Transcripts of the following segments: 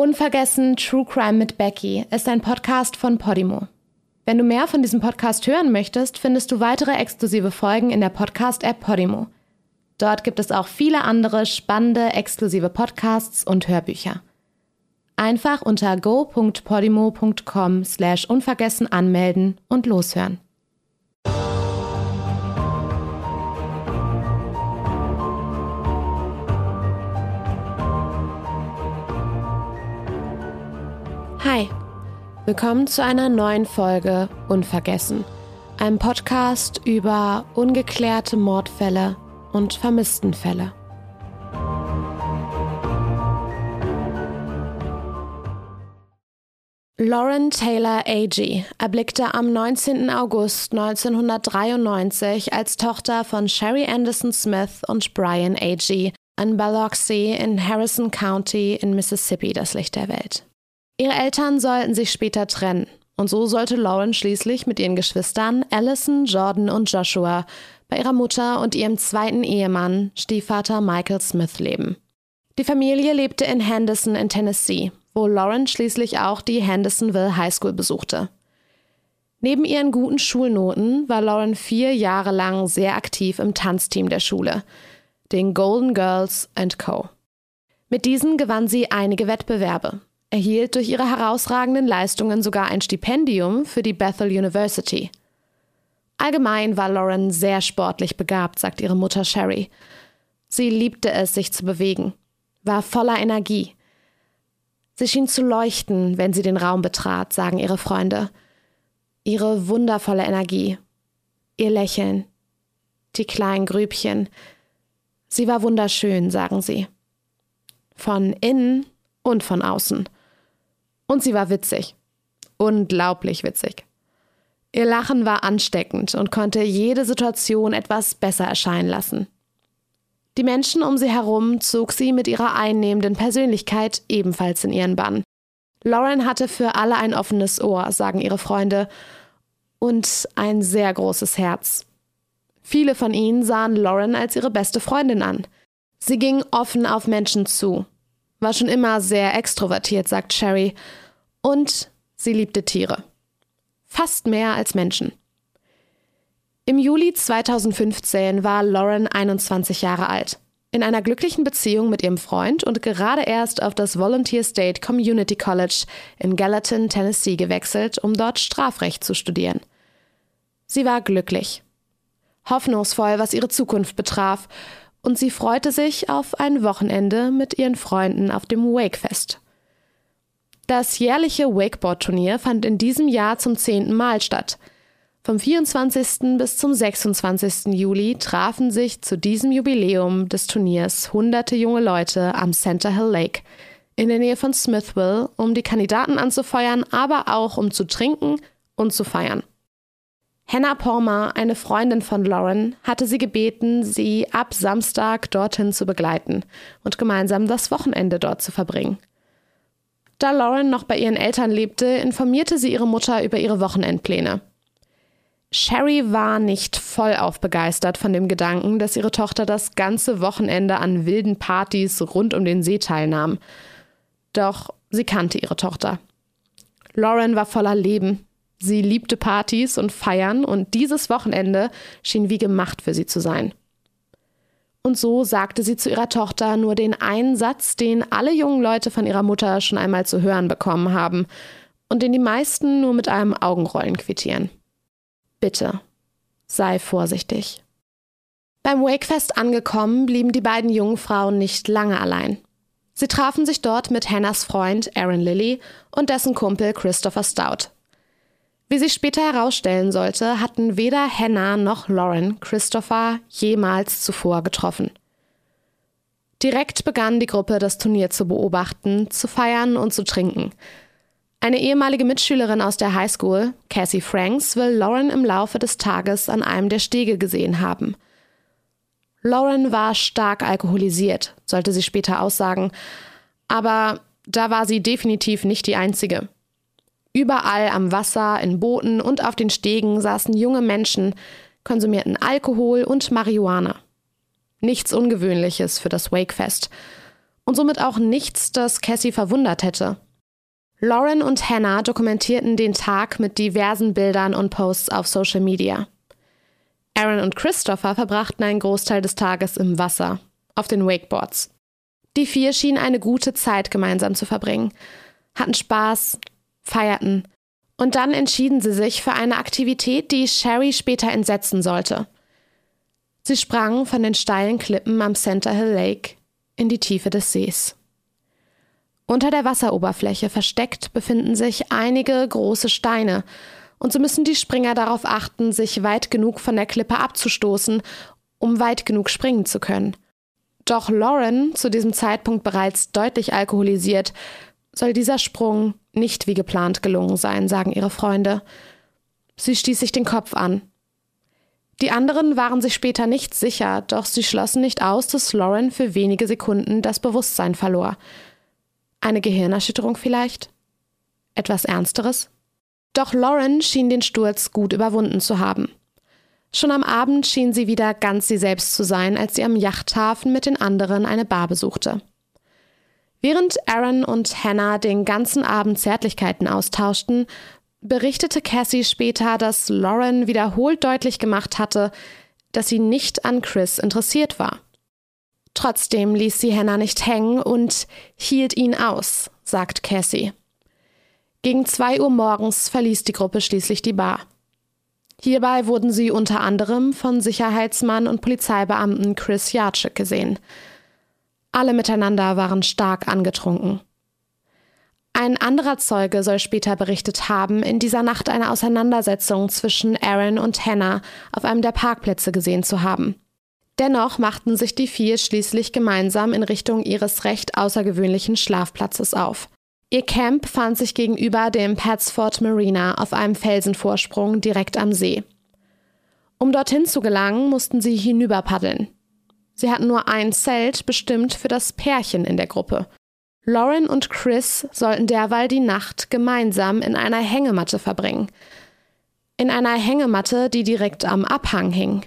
Unvergessen True Crime mit Becky ist ein Podcast von Podimo. Wenn du mehr von diesem Podcast hören möchtest, findest du weitere exklusive Folgen in der Podcast-App Podimo. Dort gibt es auch viele andere spannende exklusive Podcasts und Hörbücher. Einfach unter go.podimo.com slash unvergessen anmelden und loshören. Willkommen zu einer neuen Folge Unvergessen, einem Podcast über ungeklärte Mordfälle und Vermisstenfälle. Lauren Taylor Agee erblickte am 19. August 1993 als Tochter von Sherry Anderson Smith und Brian Agee an Biloxi in Harrison County in Mississippi das Licht der Welt. Ihre Eltern sollten sich später trennen und so sollte Lauren schließlich mit ihren Geschwistern Allison, Jordan und Joshua bei ihrer Mutter und ihrem zweiten Ehemann, Stiefvater Michael Smith, leben. Die Familie lebte in Henderson in Tennessee, wo Lauren schließlich auch die Hendersonville High School besuchte. Neben ihren guten Schulnoten war Lauren vier Jahre lang sehr aktiv im Tanzteam der Schule, den Golden Girls Co. Mit diesen gewann sie einige Wettbewerbe, erhielt durch ihre herausragenden Leistungen sogar ein Stipendium für die Bethel University. Allgemein war Lauren sehr sportlich begabt, sagt ihre Mutter Sherry. Sie liebte es, sich zu bewegen, war voller Energie. Sie schien zu leuchten, wenn sie den Raum betrat, sagen ihre Freunde. Ihre wundervolle Energie, ihr Lächeln, die kleinen Grübchen. Sie war wunderschön, sagen sie. Von innen und von außen. Und sie war witzig. Unglaublich witzig. Ihr Lachen war ansteckend und konnte jede Situation etwas besser erscheinen lassen. Die Menschen um sie herum zog sie mit ihrer einnehmenden Persönlichkeit ebenfalls in ihren Bann. Lauren hatte für alle ein offenes Ohr, sagen ihre Freunde, und ein sehr großes Herz. Viele von ihnen sahen Lauren als ihre beste Freundin an. Sie ging offen auf Menschen zu, war schon immer sehr extrovertiert, sagt Sherry, und sie liebte Tiere. Fast mehr als Menschen. Im Juli 2015 war Lauren 21 Jahre alt, in einer glücklichen Beziehung mit ihrem Freund und gerade erst auf das Volunteer State Community College in Gallatin, Tennessee gewechselt, um dort Strafrecht zu studieren. Sie war glücklich, hoffnungsvoll, was ihre Zukunft betraf und sie freute sich auf ein Wochenende mit ihren Freunden auf dem Wakefest. Das jährliche Wakeboard-Turnier fand in diesem Jahr zum zehnten Mal statt. Vom 24. bis zum 26. Juli trafen sich zu diesem Jubiläum des Turniers hunderte junge Leute am Center Hill Lake in der Nähe von Smithville, um die Kandidaten anzufeuern, aber auch um zu trinken und zu feiern. Hannah Palmer, eine Freundin von Lauren, hatte sie gebeten, sie ab Samstag dorthin zu begleiten und gemeinsam das Wochenende dort zu verbringen. Da Lauren noch bei ihren Eltern lebte, informierte sie ihre Mutter über ihre Wochenendpläne. Sherry war nicht vollauf begeistert von dem Gedanken, dass ihre Tochter das ganze Wochenende an wilden Partys rund um den See teilnahm. Doch sie kannte ihre Tochter. Lauren war voller Leben, Sie liebte Partys und Feiern und dieses Wochenende schien wie gemacht für sie zu sein. Und so sagte sie zu ihrer Tochter nur den einen Satz, den alle jungen Leute von ihrer Mutter schon einmal zu hören bekommen haben und den die meisten nur mit einem Augenrollen quittieren. Bitte, sei vorsichtig. Beim Wakefest angekommen, blieben die beiden jungen Frauen nicht lange allein. Sie trafen sich dort mit Hannahs Freund Aaron Lilly und dessen Kumpel Christopher Stout. Wie sich später herausstellen sollte, hatten weder Hannah noch Lauren Christopher jemals zuvor getroffen. Direkt begann die Gruppe, das Turnier zu beobachten, zu feiern und zu trinken. Eine ehemalige Mitschülerin aus der Highschool, Cassie Franks, will Lauren im Laufe des Tages an einem der Stege gesehen haben. Lauren war stark alkoholisiert, sollte sie später aussagen, aber da war sie definitiv nicht die Einzige. Überall am Wasser, in Booten und auf den Stegen saßen junge Menschen, konsumierten Alkohol und Marihuana. Nichts Ungewöhnliches für das Wakefest. und somit auch nichts, das Cassie verwundert hätte. Lauren und Hannah dokumentierten den Tag mit diversen Bildern und Posts auf Social Media. Aaron und Christopher verbrachten einen Großteil des Tages im Wasser, auf den Wakeboards. Die vier schienen eine gute Zeit gemeinsam zu verbringen, hatten Spaß, feierten und dann entschieden sie sich für eine Aktivität, die Sherry später entsetzen sollte. Sie sprangen von den steilen Klippen am Center Hill Lake in die Tiefe des Sees. Unter der Wasseroberfläche versteckt befinden sich einige große Steine, und so müssen die Springer darauf achten, sich weit genug von der Klippe abzustoßen, um weit genug springen zu können. Doch Lauren, zu diesem Zeitpunkt bereits deutlich alkoholisiert, soll dieser Sprung nicht wie geplant gelungen sein, sagen ihre Freunde. Sie stieß sich den Kopf an. Die anderen waren sich später nicht sicher, doch sie schlossen nicht aus, dass Lauren für wenige Sekunden das Bewusstsein verlor. Eine Gehirnerschütterung vielleicht? Etwas Ernsteres? Doch Lauren schien den Sturz gut überwunden zu haben. Schon am Abend schien sie wieder ganz sie selbst zu sein, als sie am Yachthafen mit den anderen eine Bar besuchte. Während Aaron und Hannah den ganzen Abend Zärtlichkeiten austauschten, berichtete Cassie später, dass Lauren wiederholt deutlich gemacht hatte, dass sie nicht an Chris interessiert war. Trotzdem ließ sie Hannah nicht hängen und hielt ihn aus, sagt Cassie. Gegen zwei Uhr morgens verließ die Gruppe schließlich die Bar. Hierbei wurden sie unter anderem von Sicherheitsmann und Polizeibeamten Chris Jatschik gesehen. Alle miteinander waren stark angetrunken. Ein anderer Zeuge soll später berichtet haben, in dieser Nacht eine Auseinandersetzung zwischen Aaron und Hannah auf einem der Parkplätze gesehen zu haben. Dennoch machten sich die vier schließlich gemeinsam in Richtung ihres recht außergewöhnlichen Schlafplatzes auf. Ihr Camp fand sich gegenüber dem Patsford Marina auf einem Felsenvorsprung direkt am See. Um dorthin zu gelangen, mussten sie hinüber paddeln. Sie hatten nur ein Zelt bestimmt für das Pärchen in der Gruppe. Lauren und Chris sollten derweil die Nacht gemeinsam in einer Hängematte verbringen. In einer Hängematte, die direkt am Abhang hing.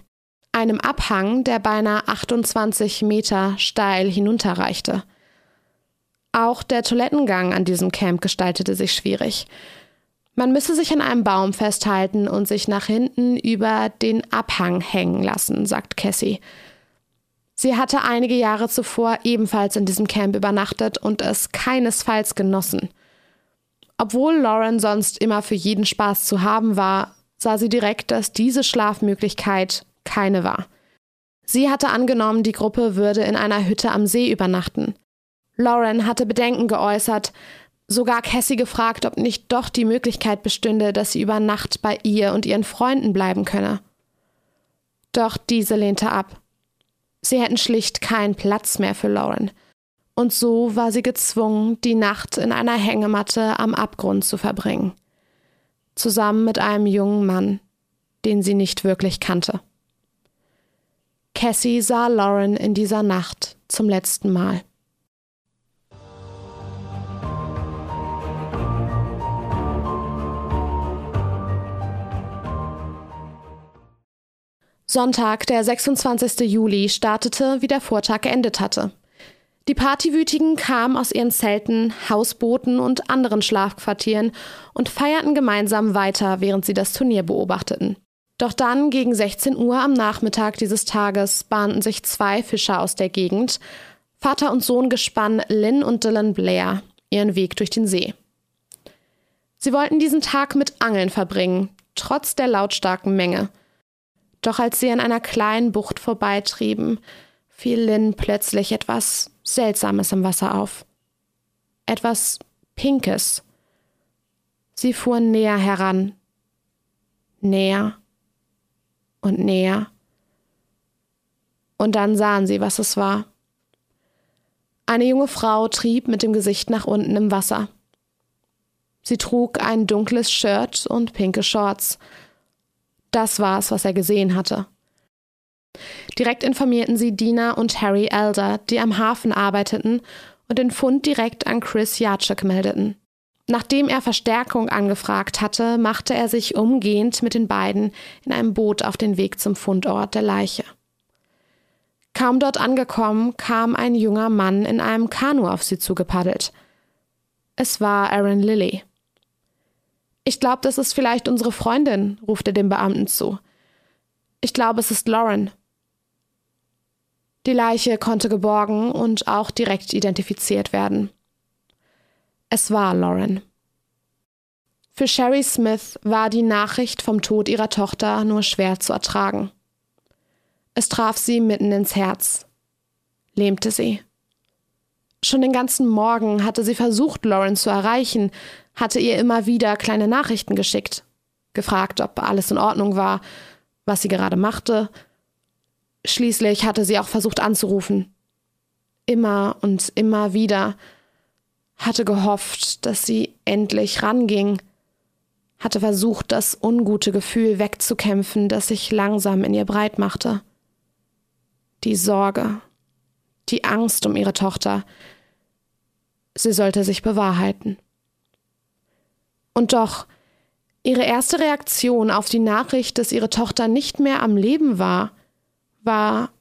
Einem Abhang, der beinahe 28 Meter steil hinunterreichte. Auch der Toilettengang an diesem Camp gestaltete sich schwierig. Man müsse sich an einem Baum festhalten und sich nach hinten über den Abhang hängen lassen, sagt Cassie. Sie hatte einige Jahre zuvor ebenfalls in diesem Camp übernachtet und es keinesfalls genossen. Obwohl Lauren sonst immer für jeden Spaß zu haben war, sah sie direkt, dass diese Schlafmöglichkeit keine war. Sie hatte angenommen, die Gruppe würde in einer Hütte am See übernachten. Lauren hatte Bedenken geäußert, sogar Cassie gefragt, ob nicht doch die Möglichkeit bestünde, dass sie über Nacht bei ihr und ihren Freunden bleiben könne. Doch diese lehnte ab. Sie hätten schlicht keinen Platz mehr für Lauren. Und so war sie gezwungen, die Nacht in einer Hängematte am Abgrund zu verbringen. Zusammen mit einem jungen Mann, den sie nicht wirklich kannte. Cassie sah Lauren in dieser Nacht zum letzten Mal. Sonntag, der 26. Juli, startete, wie der Vortag geendet hatte. Die Partywütigen kamen aus ihren Zelten, Hausbooten und anderen Schlafquartieren und feierten gemeinsam weiter, während sie das Turnier beobachteten. Doch dann, gegen 16 Uhr am Nachmittag dieses Tages, bahnten sich zwei Fischer aus der Gegend, Vater und Sohn Gespann Lynn und Dylan Blair, ihren Weg durch den See. Sie wollten diesen Tag mit Angeln verbringen, trotz der lautstarken Menge – doch als sie an einer kleinen Bucht vorbeitrieben, fiel Lynn plötzlich etwas Seltsames im Wasser auf. Etwas Pinkes. Sie fuhren näher heran. Näher und näher. Und dann sahen sie, was es war. Eine junge Frau trieb mit dem Gesicht nach unten im Wasser. Sie trug ein dunkles Shirt und pinke Shorts das war es, was er gesehen hatte. Direkt informierten sie Dina und Harry Elder, die am Hafen arbeiteten und den Fund direkt an Chris Jacek meldeten. Nachdem er Verstärkung angefragt hatte, machte er sich umgehend mit den beiden in einem Boot auf den Weg zum Fundort der Leiche. Kaum dort angekommen, kam ein junger Mann in einem Kanu auf sie zugepaddelt. Es war Aaron Lilly. Ich glaube, das ist vielleicht unsere Freundin, ruft er dem Beamten zu. Ich glaube, es ist Lauren. Die Leiche konnte geborgen und auch direkt identifiziert werden. Es war Lauren. Für Sherry Smith war die Nachricht vom Tod ihrer Tochter nur schwer zu ertragen. Es traf sie mitten ins Herz, lähmte sie. Schon den ganzen Morgen hatte sie versucht, Lauren zu erreichen, hatte ihr immer wieder kleine Nachrichten geschickt, gefragt, ob alles in Ordnung war, was sie gerade machte. Schließlich hatte sie auch versucht anzurufen. Immer und immer wieder hatte gehofft, dass sie endlich ranging, hatte versucht, das ungute Gefühl wegzukämpfen, das sich langsam in ihr breit machte. Die Sorge, die Angst um ihre Tochter. Sie sollte sich bewahrheiten. Und doch, ihre erste Reaktion auf die Nachricht, dass ihre Tochter nicht mehr am Leben war, war,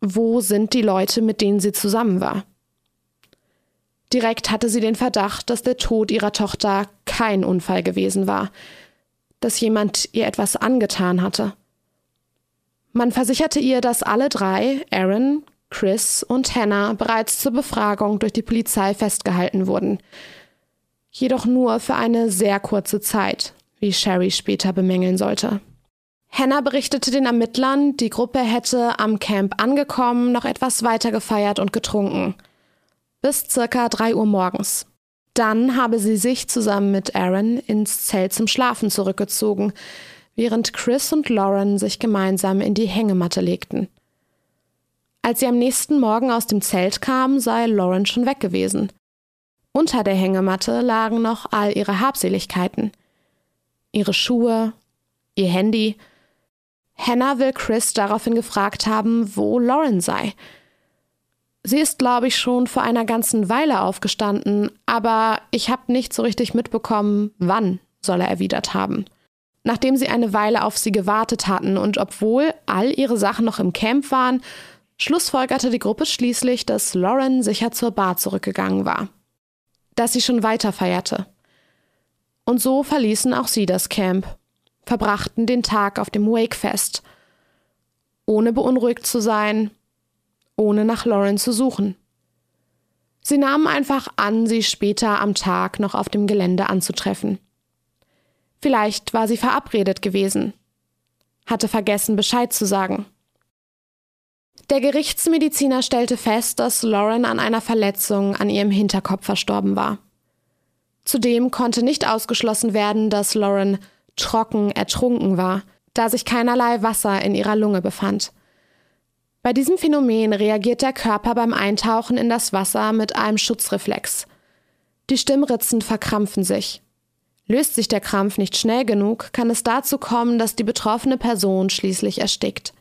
wo sind die Leute, mit denen sie zusammen war? Direkt hatte sie den Verdacht, dass der Tod ihrer Tochter kein Unfall gewesen war, dass jemand ihr etwas angetan hatte. Man versicherte ihr, dass alle drei, Aaron, Chris und Hannah, bereits zur Befragung durch die Polizei festgehalten wurden. Jedoch nur für eine sehr kurze Zeit, wie Sherry später bemängeln sollte. Hannah berichtete den Ermittlern, die Gruppe hätte am Camp angekommen, noch etwas weiter gefeiert und getrunken – bis circa 3 Uhr morgens. Dann habe sie sich zusammen mit Aaron ins Zelt zum Schlafen zurückgezogen, während Chris und Lauren sich gemeinsam in die Hängematte legten. Als sie am nächsten Morgen aus dem Zelt kam, sei Lauren schon weg gewesen. Unter der Hängematte lagen noch all ihre Habseligkeiten. Ihre Schuhe, ihr Handy. Hannah will Chris daraufhin gefragt haben, wo Lauren sei. Sie ist, glaube ich, schon vor einer ganzen Weile aufgestanden, aber ich habe nicht so richtig mitbekommen, wann, soll er erwidert haben. Nachdem sie eine Weile auf sie gewartet hatten und obwohl all ihre Sachen noch im Camp waren, schlussfolgerte die Gruppe schließlich, dass Lauren sicher zur Bar zurückgegangen war. Dass sie schon weiter feierte. Und so verließen auch sie das Camp, verbrachten den Tag auf dem Wakefest. Ohne beunruhigt zu sein, ohne nach Lauren zu suchen. Sie nahmen einfach an, sie später am Tag noch auf dem Gelände anzutreffen. Vielleicht war sie verabredet gewesen, hatte vergessen, Bescheid zu sagen. Der Gerichtsmediziner stellte fest, dass Lauren an einer Verletzung an ihrem Hinterkopf verstorben war. Zudem konnte nicht ausgeschlossen werden, dass Lauren trocken ertrunken war, da sich keinerlei Wasser in ihrer Lunge befand. Bei diesem Phänomen reagiert der Körper beim Eintauchen in das Wasser mit einem Schutzreflex. Die Stimmritzen verkrampfen sich. Löst sich der Krampf nicht schnell genug, kann es dazu kommen, dass die betroffene Person schließlich erstickt.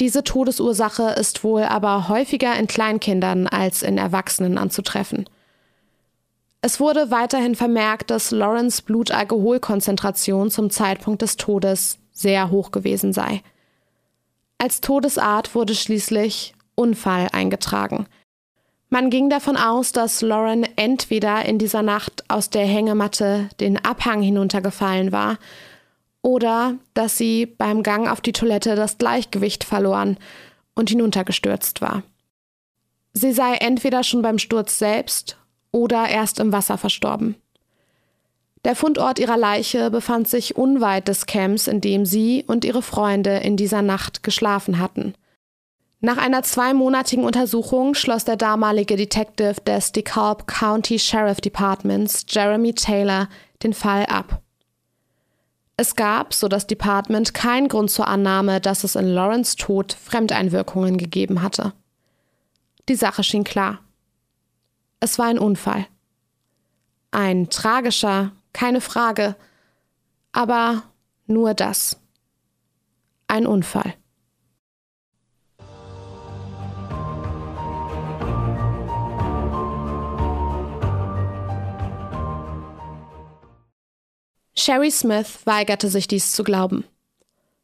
Diese Todesursache ist wohl aber häufiger in Kleinkindern als in Erwachsenen anzutreffen. Es wurde weiterhin vermerkt, dass Lawrence Blutalkoholkonzentration zum Zeitpunkt des Todes sehr hoch gewesen sei. Als Todesart wurde schließlich Unfall eingetragen. Man ging davon aus, dass Lauren entweder in dieser Nacht aus der Hängematte den Abhang hinuntergefallen war oder dass sie beim Gang auf die Toilette das Gleichgewicht verloren und hinuntergestürzt war. Sie sei entweder schon beim Sturz selbst oder erst im Wasser verstorben. Der Fundort ihrer Leiche befand sich unweit des Camps, in dem sie und ihre Freunde in dieser Nacht geschlafen hatten. Nach einer zweimonatigen Untersuchung schloss der damalige Detective des DeKalb County Sheriff Departments, Jeremy Taylor, den Fall ab. Es gab, so das Department, keinen Grund zur Annahme, dass es in Lawrence Tod Fremdeinwirkungen gegeben hatte. Die Sache schien klar. Es war ein Unfall. Ein tragischer, keine Frage. Aber nur das. Ein Unfall. Sherry Smith weigerte sich dies zu glauben.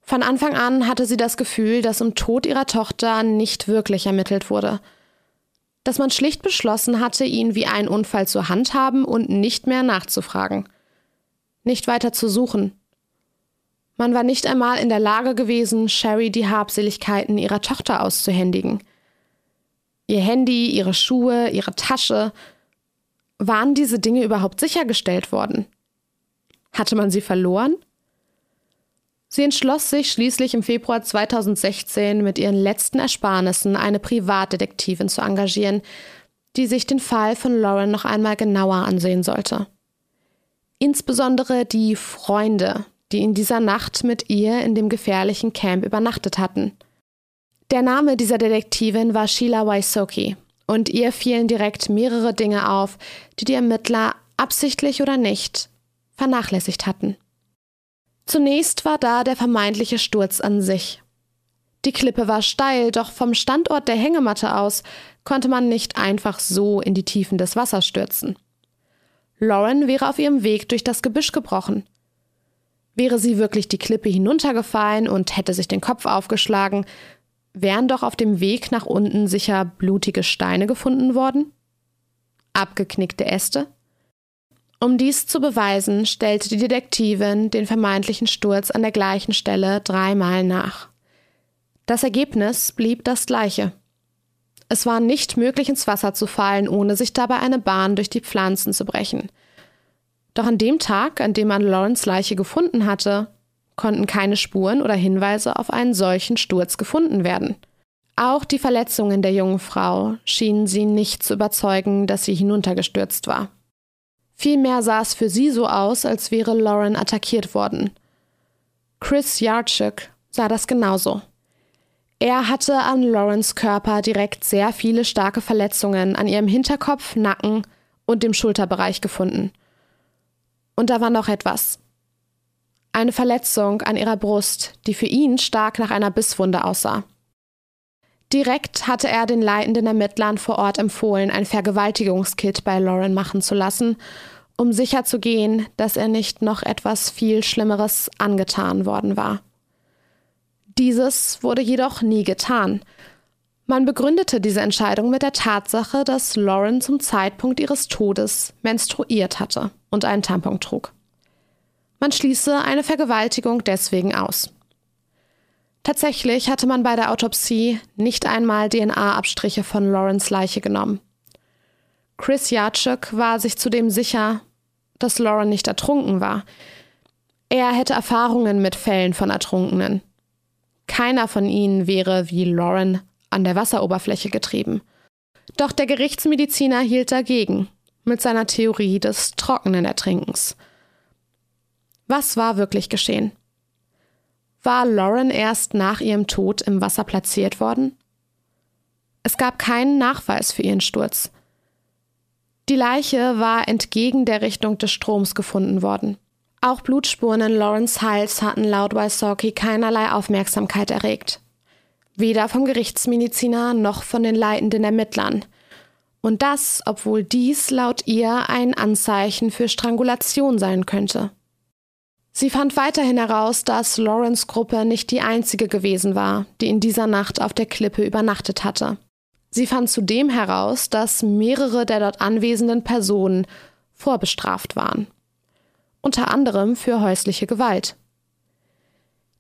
Von Anfang an hatte sie das Gefühl, dass im Tod ihrer Tochter nicht wirklich ermittelt wurde. Dass man schlicht beschlossen hatte, ihn wie einen Unfall zu handhaben und nicht mehr nachzufragen. Nicht weiter zu suchen. Man war nicht einmal in der Lage gewesen, Sherry die Habseligkeiten ihrer Tochter auszuhändigen. Ihr Handy, ihre Schuhe, ihre Tasche. Waren diese Dinge überhaupt sichergestellt worden? Hatte man sie verloren? Sie entschloss sich schließlich im Februar 2016 mit ihren letzten Ersparnissen eine Privatdetektivin zu engagieren, die sich den Fall von Lauren noch einmal genauer ansehen sollte. Insbesondere die Freunde, die in dieser Nacht mit ihr in dem gefährlichen Camp übernachtet hatten. Der Name dieser Detektivin war Sheila Waisoki und ihr fielen direkt mehrere Dinge auf, die die Ermittler absichtlich oder nicht vernachlässigt hatten. Zunächst war da der vermeintliche Sturz an sich. Die Klippe war steil, doch vom Standort der Hängematte aus konnte man nicht einfach so in die Tiefen des Wassers stürzen. Lauren wäre auf ihrem Weg durch das Gebüsch gebrochen. Wäre sie wirklich die Klippe hinuntergefallen und hätte sich den Kopf aufgeschlagen, wären doch auf dem Weg nach unten sicher blutige Steine gefunden worden? Abgeknickte Äste? Um dies zu beweisen, stellte die Detektivin den vermeintlichen Sturz an der gleichen Stelle dreimal nach. Das Ergebnis blieb das gleiche. Es war nicht möglich, ins Wasser zu fallen, ohne sich dabei eine Bahn durch die Pflanzen zu brechen. Doch an dem Tag, an dem man Lawrence Leiche gefunden hatte, konnten keine Spuren oder Hinweise auf einen solchen Sturz gefunden werden. Auch die Verletzungen der jungen Frau schienen sie nicht zu überzeugen, dass sie hinuntergestürzt war. Vielmehr sah es für sie so aus, als wäre Lauren attackiert worden. Chris Yarchuk sah das genauso. Er hatte an Laurens Körper direkt sehr viele starke Verletzungen an ihrem Hinterkopf, Nacken und dem Schulterbereich gefunden. Und da war noch etwas. Eine Verletzung an ihrer Brust, die für ihn stark nach einer Bisswunde aussah. Direkt hatte er den leitenden Ermittlern vor Ort empfohlen, ein Vergewaltigungskit bei Lauren machen zu lassen, um sicherzugehen, dass er nicht noch etwas viel Schlimmeres angetan worden war. Dieses wurde jedoch nie getan. Man begründete diese Entscheidung mit der Tatsache, dass Lauren zum Zeitpunkt ihres Todes menstruiert hatte und einen Tampon trug. Man schließe eine Vergewaltigung deswegen aus. Tatsächlich hatte man bei der Autopsie nicht einmal DNA-Abstriche von Lawrence Leiche genommen. Chris Jacek war sich zudem sicher, dass Lauren nicht ertrunken war. Er hätte Erfahrungen mit Fällen von Ertrunkenen. Keiner von ihnen wäre wie Lauren an der Wasseroberfläche getrieben. Doch der Gerichtsmediziner hielt dagegen mit seiner Theorie des trockenen Ertrinkens. Was war wirklich geschehen? War Lauren erst nach ihrem Tod im Wasser platziert worden? Es gab keinen Nachweis für ihren Sturz. Die Leiche war entgegen der Richtung des Stroms gefunden worden. Auch Blutspuren in Lawrence Hals hatten laut Wysocki keinerlei Aufmerksamkeit erregt. Weder vom Gerichtsmediziner noch von den leitenden Ermittlern. Und das, obwohl dies laut ihr ein Anzeichen für Strangulation sein könnte. Sie fand weiterhin heraus, dass Lawrence Gruppe nicht die einzige gewesen war, die in dieser Nacht auf der Klippe übernachtet hatte. Sie fand zudem heraus, dass mehrere der dort anwesenden Personen vorbestraft waren. Unter anderem für häusliche Gewalt.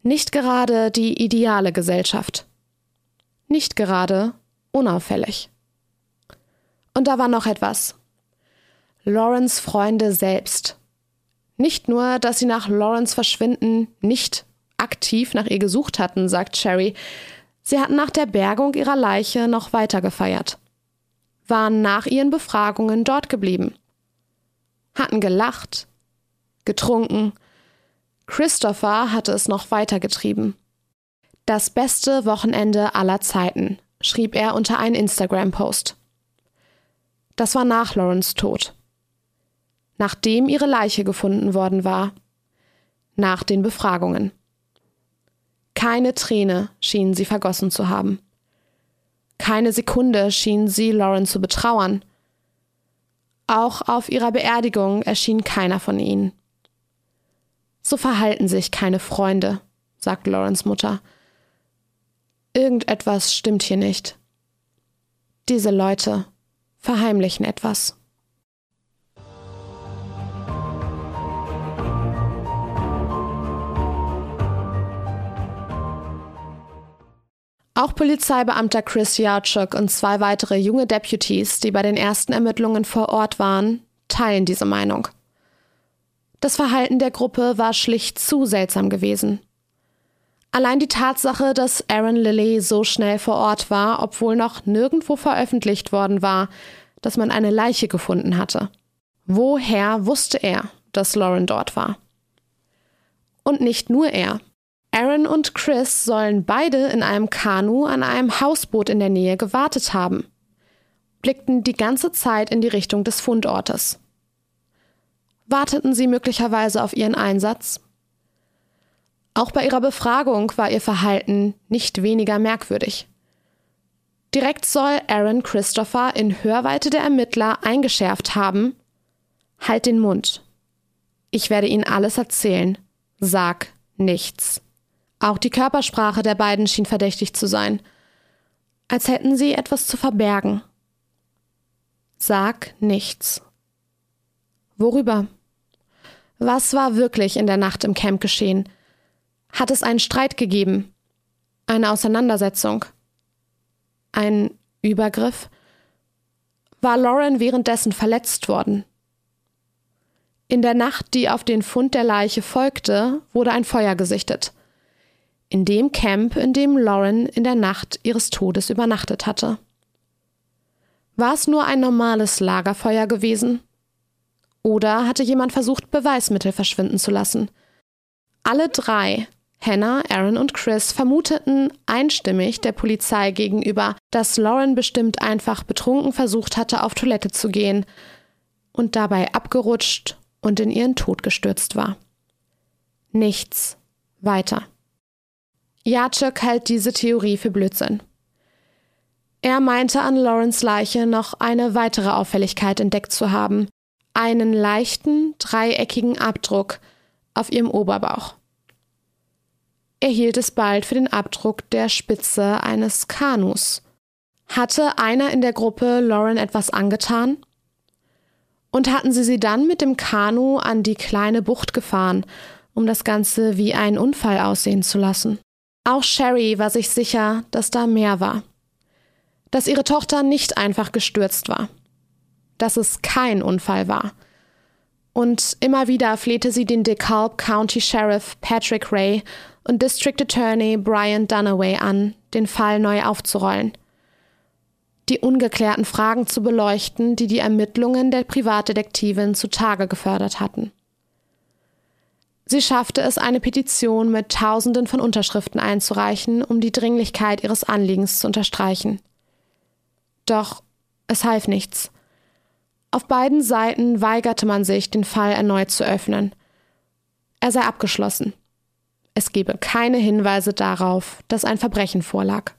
Nicht gerade die ideale Gesellschaft. Nicht gerade unauffällig. Und da war noch etwas. Lawrence Freunde selbst nicht nur, dass sie nach Lawrence Verschwinden nicht aktiv nach ihr gesucht hatten, sagt Sherry, sie hatten nach der Bergung ihrer Leiche noch weiter gefeiert, waren nach ihren Befragungen dort geblieben, hatten gelacht, getrunken. Christopher hatte es noch weitergetrieben. Das beste Wochenende aller Zeiten, schrieb er unter einen Instagram-Post. Das war nach Lawrence Tod nachdem ihre Leiche gefunden worden war, nach den Befragungen. Keine Träne schienen sie vergossen zu haben. Keine Sekunde schienen sie Lauren zu betrauern. Auch auf ihrer Beerdigung erschien keiner von ihnen. So verhalten sich keine Freunde, sagt Laurens Mutter. Irgendetwas stimmt hier nicht. Diese Leute verheimlichen etwas. Auch Polizeibeamter Chris Yarchuk und zwei weitere junge Deputies, die bei den ersten Ermittlungen vor Ort waren, teilen diese Meinung. Das Verhalten der Gruppe war schlicht zu seltsam gewesen. Allein die Tatsache, dass Aaron Lilly so schnell vor Ort war, obwohl noch nirgendwo veröffentlicht worden war, dass man eine Leiche gefunden hatte. Woher wusste er, dass Lauren dort war? Und nicht nur er. Aaron und Chris sollen beide in einem Kanu an einem Hausboot in der Nähe gewartet haben, blickten die ganze Zeit in die Richtung des Fundortes. Warteten sie möglicherweise auf ihren Einsatz? Auch bei ihrer Befragung war ihr Verhalten nicht weniger merkwürdig. Direkt soll Aaron Christopher in Hörweite der Ermittler eingeschärft haben, Halt den Mund. Ich werde Ihnen alles erzählen. Sag nichts. Auch die Körpersprache der beiden schien verdächtig zu sein, als hätten sie etwas zu verbergen. Sag nichts. Worüber? Was war wirklich in der Nacht im Camp geschehen? Hat es einen Streit gegeben? Eine Auseinandersetzung? Ein Übergriff? War Lauren währenddessen verletzt worden? In der Nacht, die auf den Fund der Leiche folgte, wurde ein Feuer gesichtet in dem Camp, in dem Lauren in der Nacht ihres Todes übernachtet hatte. War es nur ein normales Lagerfeuer gewesen? Oder hatte jemand versucht, Beweismittel verschwinden zu lassen? Alle drei, Hannah, Aaron und Chris, vermuteten einstimmig der Polizei gegenüber, dass Lauren bestimmt einfach betrunken versucht hatte, auf Toilette zu gehen und dabei abgerutscht und in ihren Tod gestürzt war. Nichts weiter. Jacek hält diese Theorie für Blödsinn. Er meinte an Lawrence Leiche noch eine weitere Auffälligkeit entdeckt zu haben, einen leichten, dreieckigen Abdruck auf ihrem Oberbauch. Er hielt es bald für den Abdruck der Spitze eines Kanus. Hatte einer in der Gruppe Lauren etwas angetan? Und hatten sie sie dann mit dem Kanu an die kleine Bucht gefahren, um das Ganze wie ein Unfall aussehen zu lassen? Auch Sherry war sich sicher, dass da mehr war. Dass ihre Tochter nicht einfach gestürzt war. Dass es kein Unfall war. Und immer wieder flehte sie den DeKalb County Sheriff Patrick Ray und District Attorney Brian Dunaway an, den Fall neu aufzurollen. Die ungeklärten Fragen zu beleuchten, die die Ermittlungen der Privatdetektivin zutage gefördert hatten. Sie schaffte es, eine Petition mit Tausenden von Unterschriften einzureichen, um die Dringlichkeit ihres Anliegens zu unterstreichen. Doch es half nichts. Auf beiden Seiten weigerte man sich, den Fall erneut zu öffnen. Er sei abgeschlossen. Es gebe keine Hinweise darauf, dass ein Verbrechen vorlag.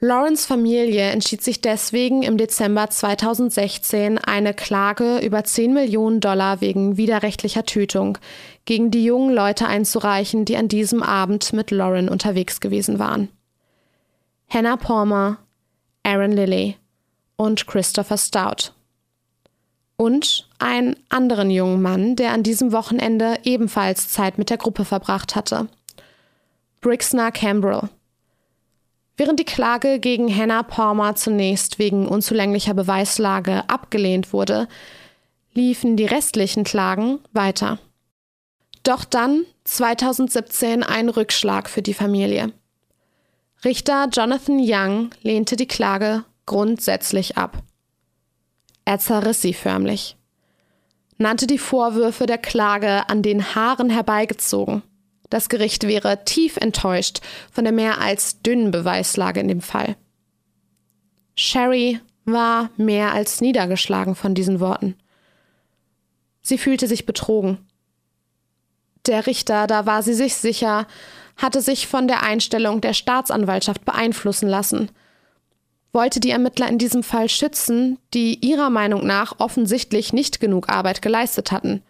Lawrence Familie entschied sich deswegen im Dezember 2016 eine Klage über 10 Millionen Dollar wegen widerrechtlicher Tötung gegen die jungen Leute einzureichen, die an diesem Abend mit Lauren unterwegs gewesen waren. Hannah Palmer, Aaron Lilly und Christopher Stout. Und einen anderen jungen Mann, der an diesem Wochenende ebenfalls Zeit mit der Gruppe verbracht hatte. Brixner Cambrell. Während die Klage gegen Hannah Palmer zunächst wegen unzulänglicher Beweislage abgelehnt wurde, liefen die restlichen Klagen weiter. Doch dann 2017 ein Rückschlag für die Familie. Richter Jonathan Young lehnte die Klage grundsätzlich ab. Er zerriss sie förmlich, nannte die Vorwürfe der Klage an den Haaren herbeigezogen das Gericht wäre tief enttäuscht von der mehr als dünnen Beweislage in dem Fall. Sherry war mehr als niedergeschlagen von diesen Worten. Sie fühlte sich betrogen. Der Richter, da war sie sich sicher, hatte sich von der Einstellung der Staatsanwaltschaft beeinflussen lassen, wollte die Ermittler in diesem Fall schützen, die ihrer Meinung nach offensichtlich nicht genug Arbeit geleistet hatten.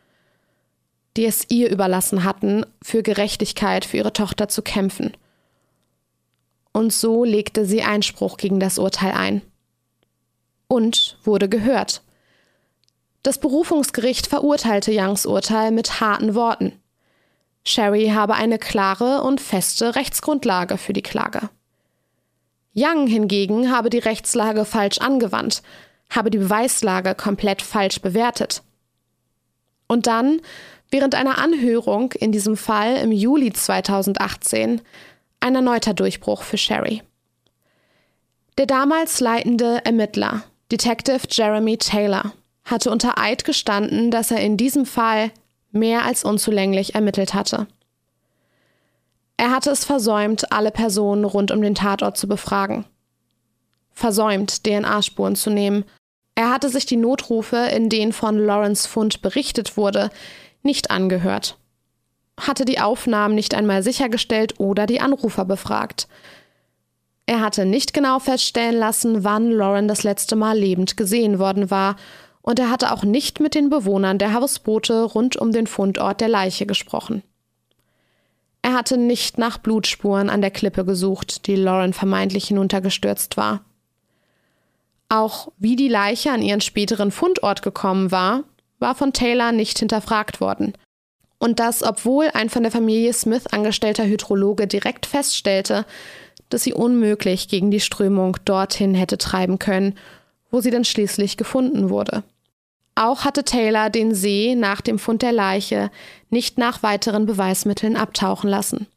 Die es ihr überlassen hatten, für Gerechtigkeit für ihre Tochter zu kämpfen. Und so legte sie Einspruch gegen das Urteil ein. Und wurde gehört. Das Berufungsgericht verurteilte Youngs Urteil mit harten Worten. Sherry habe eine klare und feste Rechtsgrundlage für die Klage. Young hingegen habe die Rechtslage falsch angewandt, habe die Beweislage komplett falsch bewertet. Und dann, während einer Anhörung in diesem Fall im Juli 2018, ein erneuter Durchbruch für Sherry. Der damals leitende Ermittler, Detective Jeremy Taylor, hatte unter Eid gestanden, dass er in diesem Fall mehr als unzulänglich ermittelt hatte. Er hatte es versäumt, alle Personen rund um den Tatort zu befragen. Versäumt, DNA-Spuren zu nehmen. Er hatte sich die Notrufe, in denen von Lawrence Fund berichtet wurde, nicht angehört. Hatte die Aufnahmen nicht einmal sichergestellt oder die Anrufer befragt. Er hatte nicht genau feststellen lassen, wann Lauren das letzte Mal lebend gesehen worden war, und er hatte auch nicht mit den Bewohnern der Hausboote rund um den Fundort der Leiche gesprochen. Er hatte nicht nach Blutspuren an der Klippe gesucht, die Lauren vermeintlich hinuntergestürzt war. Auch wie die Leiche an ihren späteren Fundort gekommen war, war von Taylor nicht hinterfragt worden. Und das, obwohl ein von der Familie Smith angestellter Hydrologe direkt feststellte, dass sie unmöglich gegen die Strömung dorthin hätte treiben können, wo sie dann schließlich gefunden wurde. Auch hatte Taylor den See nach dem Fund der Leiche nicht nach weiteren Beweismitteln abtauchen lassen.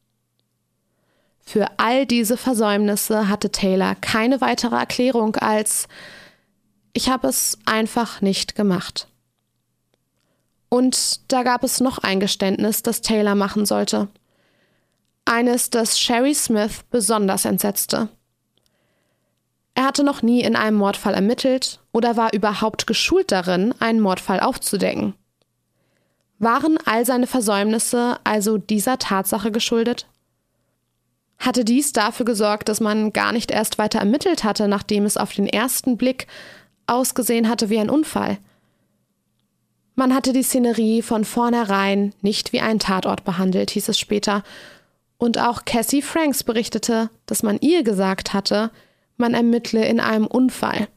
Für all diese Versäumnisse hatte Taylor keine weitere Erklärung als ich habe es einfach nicht gemacht. Und da gab es noch ein Geständnis, das Taylor machen sollte. Eines, das Sherry Smith besonders entsetzte. Er hatte noch nie in einem Mordfall ermittelt oder war überhaupt geschult darin, einen Mordfall aufzudecken. Waren all seine Versäumnisse also dieser Tatsache geschuldet? Hatte dies dafür gesorgt, dass man gar nicht erst weiter ermittelt hatte, nachdem es auf den ersten Blick ausgesehen hatte wie ein Unfall? Man hatte die Szenerie von vornherein nicht wie einen Tatort behandelt, hieß es später. Und auch Cassie Franks berichtete, dass man ihr gesagt hatte, man ermittle in einem Unfall.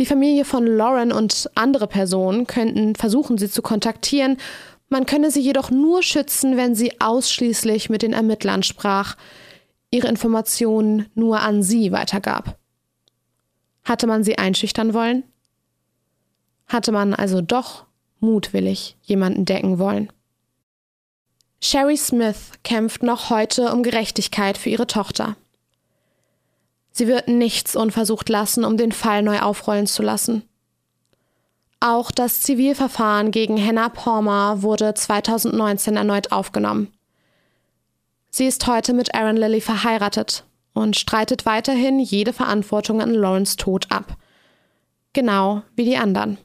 Die Familie von Lauren und andere Personen könnten versuchen, sie zu kontaktieren, man könne sie jedoch nur schützen, wenn sie ausschließlich mit den Ermittlern sprach, ihre Informationen nur an sie weitergab. Hatte man sie einschüchtern wollen? Hatte man also doch mutwillig jemanden decken wollen? Sherry Smith kämpft noch heute um Gerechtigkeit für ihre Tochter. Sie wird nichts unversucht lassen, um den Fall neu aufrollen zu lassen. Auch das Zivilverfahren gegen Hannah Palmer wurde 2019 erneut aufgenommen. Sie ist heute mit Aaron Lilly verheiratet und streitet weiterhin jede Verantwortung an Lawrence Tod ab. Genau wie die anderen.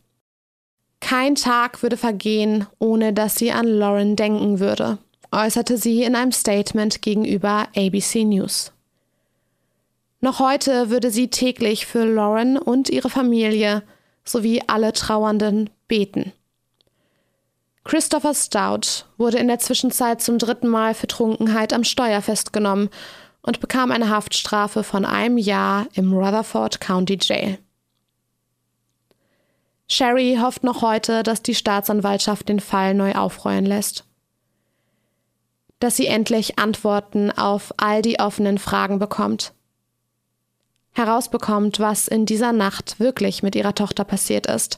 Kein Tag würde vergehen, ohne dass sie an Lauren denken würde, äußerte sie in einem Statement gegenüber ABC News. Noch heute würde sie täglich für Lauren und ihre Familie sowie alle Trauernden beten. Christopher Stout wurde in der Zwischenzeit zum dritten Mal für Trunkenheit am Steuer festgenommen und bekam eine Haftstrafe von einem Jahr im Rutherford County Jail. Sherry hofft noch heute, dass die Staatsanwaltschaft den Fall neu aufrollen lässt. Dass sie endlich Antworten auf all die offenen Fragen bekommt herausbekommt, was in dieser Nacht wirklich mit ihrer Tochter passiert ist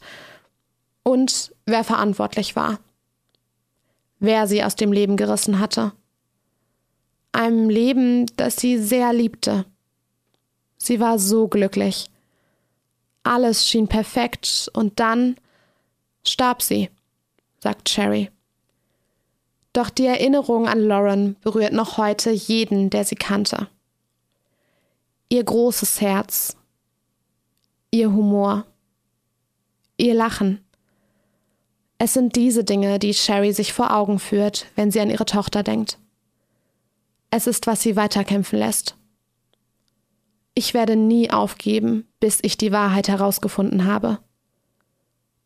und wer verantwortlich war, wer sie aus dem Leben gerissen hatte. Einem Leben, das sie sehr liebte. Sie war so glücklich. Alles schien perfekt und dann starb sie, sagt Sherry. Doch die Erinnerung an Lauren berührt noch heute jeden, der sie kannte ihr großes Herz, ihr Humor, ihr Lachen. Es sind diese Dinge, die Sherry sich vor Augen führt, wenn sie an ihre Tochter denkt. Es ist, was sie weiterkämpfen lässt. Ich werde nie aufgeben, bis ich die Wahrheit herausgefunden habe.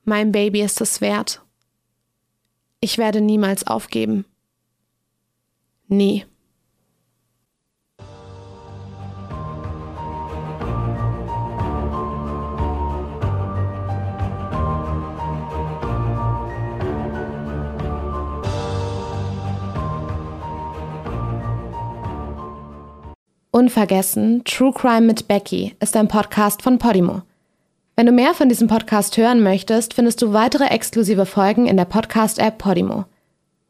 Mein Baby ist es wert. Ich werde niemals aufgeben. Nie. Unvergessen, True Crime mit Becky ist ein Podcast von Podimo. Wenn du mehr von diesem Podcast hören möchtest, findest du weitere exklusive Folgen in der Podcast-App Podimo.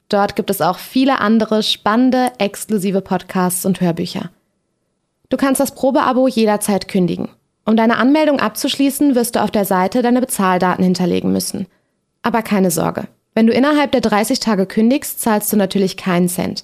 Dort gibt es auch viele andere spannende, exklusive Podcasts und Hörbücher. Du kannst das Probeabo jederzeit kündigen. Um deine Anmeldung abzuschließen, wirst du auf der Seite deine Bezahldaten hinterlegen müssen. Aber keine Sorge. Wenn du innerhalb der 30 Tage kündigst, zahlst du natürlich keinen Cent.